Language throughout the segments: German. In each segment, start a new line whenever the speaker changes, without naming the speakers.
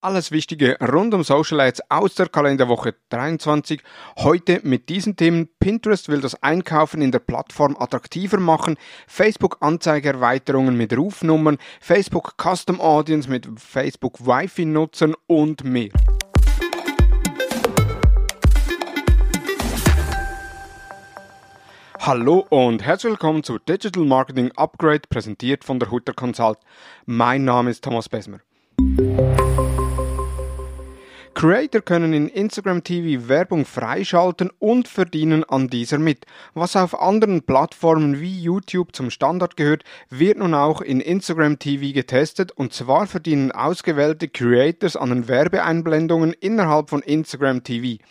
Alles Wichtige rund um Social Ads aus der Kalenderwoche 23. Heute mit diesen Themen. Pinterest will das Einkaufen in der Plattform attraktiver machen. Facebook Anzeigerweiterungen mit Rufnummern. Facebook Custom Audience mit Facebook Wi-Fi Nutzern und mehr. Hallo und herzlich willkommen zu Digital Marketing Upgrade, präsentiert von der Hutter Consult. Mein Name ist Thomas Besmer. Creator können in Instagram TV Werbung freischalten und verdienen an dieser mit. Was auf anderen Plattformen wie YouTube zum Standard gehört, wird nun auch in Instagram TV getestet und zwar verdienen ausgewählte Creators an den Werbeeinblendungen innerhalb von Instagram TV.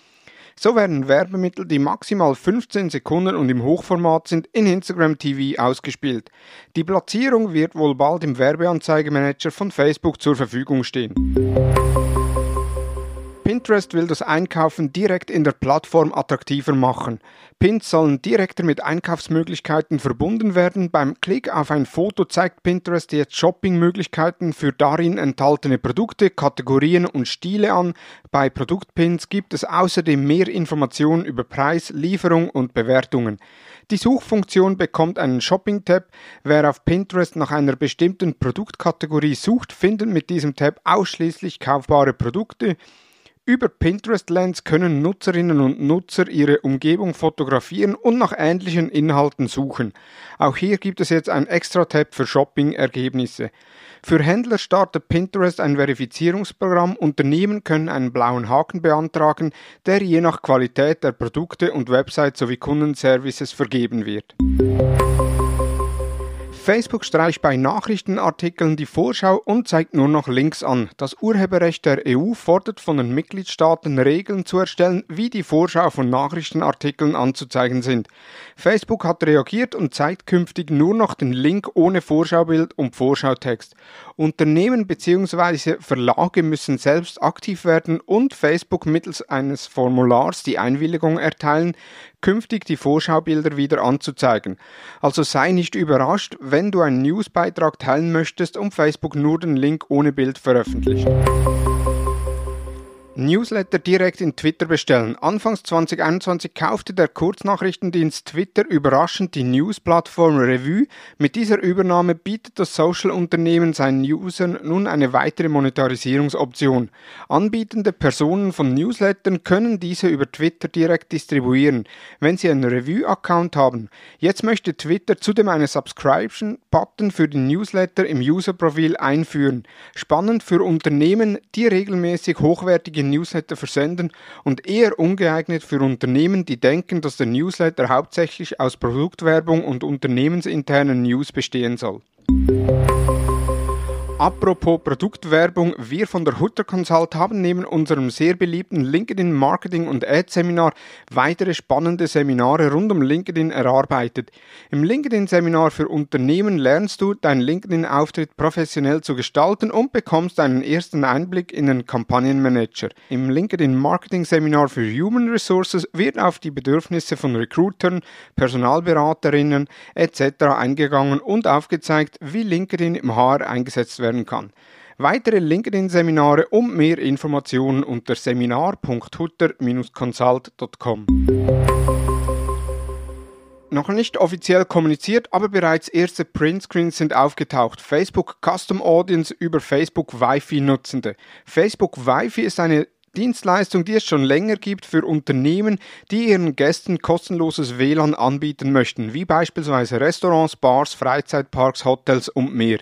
So werden Werbemittel, die maximal 15 Sekunden und im Hochformat sind, in Instagram TV ausgespielt. Die Platzierung wird wohl bald im Werbeanzeigemanager von Facebook zur Verfügung stehen. Pinterest will das Einkaufen direkt in der Plattform attraktiver machen. Pins sollen direkter mit Einkaufsmöglichkeiten verbunden werden. Beim Klick auf ein Foto zeigt Pinterest jetzt Shoppingmöglichkeiten für darin enthaltene Produkte, Kategorien und Stile an. Bei Produktpins gibt es außerdem mehr Informationen über Preis, Lieferung und Bewertungen. Die Suchfunktion bekommt einen Shopping-Tab. Wer auf Pinterest nach einer bestimmten Produktkategorie sucht, findet mit diesem Tab ausschließlich kaufbare Produkte. Über Pinterest Lens können Nutzerinnen und Nutzer ihre Umgebung fotografieren und nach ähnlichen Inhalten suchen. Auch hier gibt es jetzt ein Extra-Tab für Shopping-Ergebnisse. Für Händler startet Pinterest ein Verifizierungsprogramm. Unternehmen können einen blauen Haken beantragen, der je nach Qualität der Produkte und Website sowie Kundenservices vergeben wird. Facebook streicht bei Nachrichtenartikeln die Vorschau und zeigt nur noch Links an. Das Urheberrecht der EU fordert von den Mitgliedstaaten Regeln zu erstellen, wie die Vorschau von Nachrichtenartikeln anzuzeigen sind. Facebook hat reagiert und zeigt künftig nur noch den Link ohne Vorschaubild und Vorschautext. Unternehmen bzw. Verlage müssen selbst aktiv werden und Facebook mittels eines Formulars die Einwilligung erteilen, künftig die Vorschaubilder wieder anzuzeigen. Also sei nicht überrascht, wenn du einen Newsbeitrag teilen möchtest und Facebook nur den Link ohne Bild veröffentlicht. Newsletter direkt in Twitter bestellen. Anfangs 2021 kaufte der Kurznachrichtendienst Twitter überraschend die News-Plattform Revue. Mit dieser Übernahme bietet das Social-Unternehmen seinen Usern nun eine weitere Monetarisierungsoption. Anbietende Personen von Newslettern können diese über Twitter direkt distribuieren, wenn sie einen Revue-Account haben. Jetzt möchte Twitter zudem eine Subscription-Button für die Newsletter im User-Profil einführen. Spannend für Unternehmen, die regelmäßig hochwertige Newsletter versenden und eher ungeeignet für Unternehmen, die denken, dass der Newsletter hauptsächlich aus Produktwerbung und unternehmensinternen News bestehen soll. Apropos Produktwerbung, wir von der Hutter Consult haben neben unserem sehr beliebten LinkedIn Marketing und Ad Seminar weitere spannende Seminare rund um LinkedIn erarbeitet. Im LinkedIn Seminar für Unternehmen lernst du, deinen LinkedIn Auftritt professionell zu gestalten und bekommst einen ersten Einblick in den Kampagnenmanager. Im LinkedIn Marketing Seminar für Human Resources wird auf die Bedürfnisse von Recruitern, Personalberaterinnen etc. eingegangen und aufgezeigt, wie LinkedIn im HR eingesetzt wird werden kann. Weitere LinkedIn-Seminare und mehr Informationen unter seminar.hutter-consult.com. Noch nicht offiziell kommuniziert, aber bereits erste Printscreens sind aufgetaucht. Facebook Custom Audience über Facebook Wi-Fi Nutzende. Facebook Wi-Fi ist eine Dienstleistung, die es schon länger gibt für Unternehmen, die ihren Gästen kostenloses WLAN anbieten möchten, wie beispielsweise Restaurants, Bars, Freizeitparks, Hotels und mehr.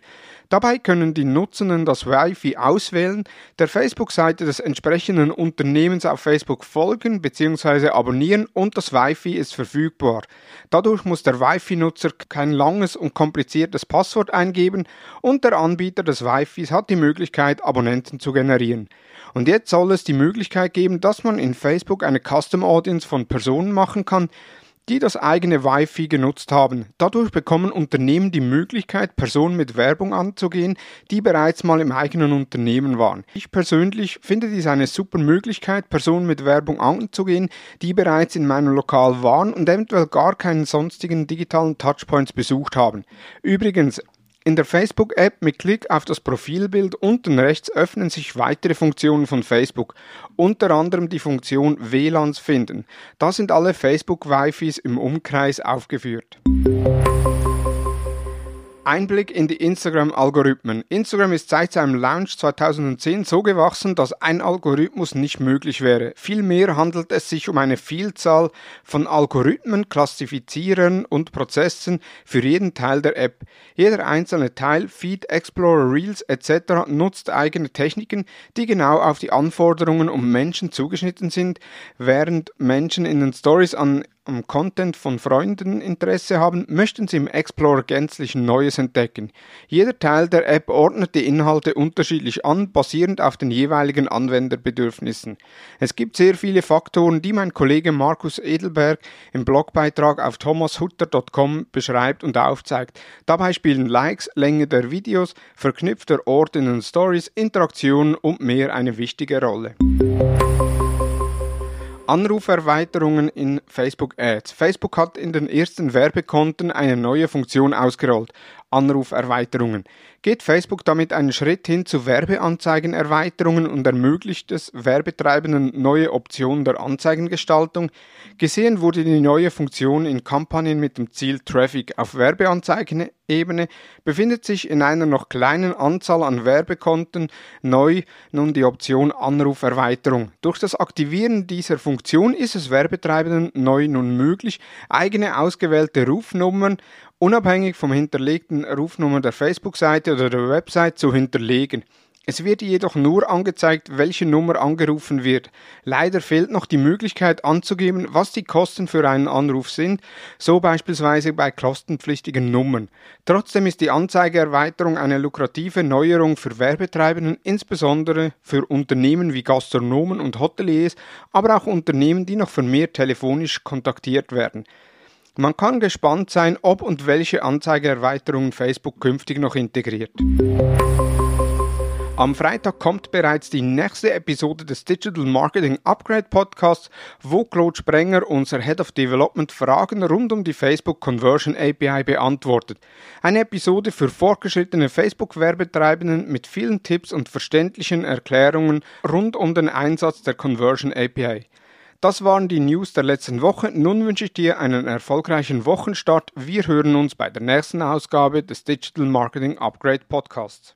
Dabei können die Nutzenden das Wi-Fi auswählen, der Facebook-Seite des entsprechenden Unternehmens auf Facebook folgen bzw. abonnieren und das Wi-Fi ist verfügbar. Dadurch muss der Wi-Fi-Nutzer kein langes und kompliziertes Passwort eingeben und der Anbieter des Wi-Fis hat die Möglichkeit, Abonnenten zu generieren. Und jetzt soll es die Möglichkeit geben, dass man in Facebook eine Custom Audience von Personen machen kann, die das eigene Wi-Fi genutzt haben. Dadurch bekommen Unternehmen die Möglichkeit, Personen mit Werbung anzugehen, die bereits mal im eigenen Unternehmen waren. Ich persönlich finde dies eine super Möglichkeit, Personen mit Werbung anzugehen, die bereits in meinem Lokal waren und eventuell gar keinen sonstigen digitalen Touchpoints besucht haben. Übrigens, In der Facebook-App mit Klick auf das Profilbild unten rechts öffnen sich weitere Funktionen von Facebook, unter anderem die Funktion WLANs finden. Da sind alle Facebook-Wifis im Umkreis aufgeführt. Einblick in die Instagram-Algorithmen. Instagram ist seit seinem Launch 2010 so gewachsen, dass ein Algorithmus nicht möglich wäre. Vielmehr handelt es sich um eine Vielzahl von Algorithmen, Klassifizierern und Prozessen für jeden Teil der App. Jeder einzelne Teil, Feed, Explorer, Reels etc. nutzt eigene Techniken, die genau auf die Anforderungen um Menschen zugeschnitten sind, während Menschen in den Stories an am Content von Freunden Interesse haben, möchten Sie im Explorer gänzlich Neues entdecken. Jeder Teil der App ordnet die Inhalte unterschiedlich an, basierend auf den jeweiligen Anwenderbedürfnissen. Es gibt sehr viele Faktoren, die mein Kollege Markus Edelberg im Blogbeitrag auf thomashutter.com beschreibt und aufzeigt. Dabei spielen Likes, Länge der Videos, verknüpfter Ort in den Stories, Interaktion und mehr eine wichtige Rolle. Anruferweiterungen in Facebook Ads. Facebook hat in den ersten Werbekonten eine neue Funktion ausgerollt. Anruferweiterungen. Geht Facebook damit einen Schritt hin zu Werbeanzeigenerweiterungen und ermöglicht es Werbetreibenden neue Optionen der Anzeigengestaltung? Gesehen wurde die neue Funktion in Kampagnen mit dem Ziel Traffic auf Werbeanzeigenebene, befindet sich in einer noch kleinen Anzahl an Werbekonten neu nun die Option Anruferweiterung. Durch das Aktivieren dieser Funktion ist es Werbetreibenden neu nun möglich, eigene ausgewählte Rufnummern unabhängig vom hinterlegten Rufnummer der Facebook-Seite oder der Website zu hinterlegen. Es wird jedoch nur angezeigt, welche Nummer angerufen wird. Leider fehlt noch die Möglichkeit anzugeben, was die Kosten für einen Anruf sind, so beispielsweise bei kostenpflichtigen Nummern. Trotzdem ist die Anzeigeerweiterung eine lukrative Neuerung für Werbetreibenden, insbesondere für Unternehmen wie Gastronomen und Hoteliers, aber auch Unternehmen, die noch vermehrt telefonisch kontaktiert werden. Man kann gespannt sein, ob und welche Anzeigeerweiterungen Facebook künftig noch integriert. Am Freitag kommt bereits die nächste Episode des Digital Marketing Upgrade Podcasts, wo Claude Sprenger, unser Head of Development, Fragen rund um die Facebook Conversion API beantwortet. Eine Episode für fortgeschrittene Facebook-Werbetreibenden mit vielen Tipps und verständlichen Erklärungen rund um den Einsatz der Conversion API. Das waren die News der letzten Woche. Nun wünsche ich dir einen erfolgreichen Wochenstart. Wir hören uns bei der nächsten Ausgabe des Digital Marketing Upgrade Podcasts.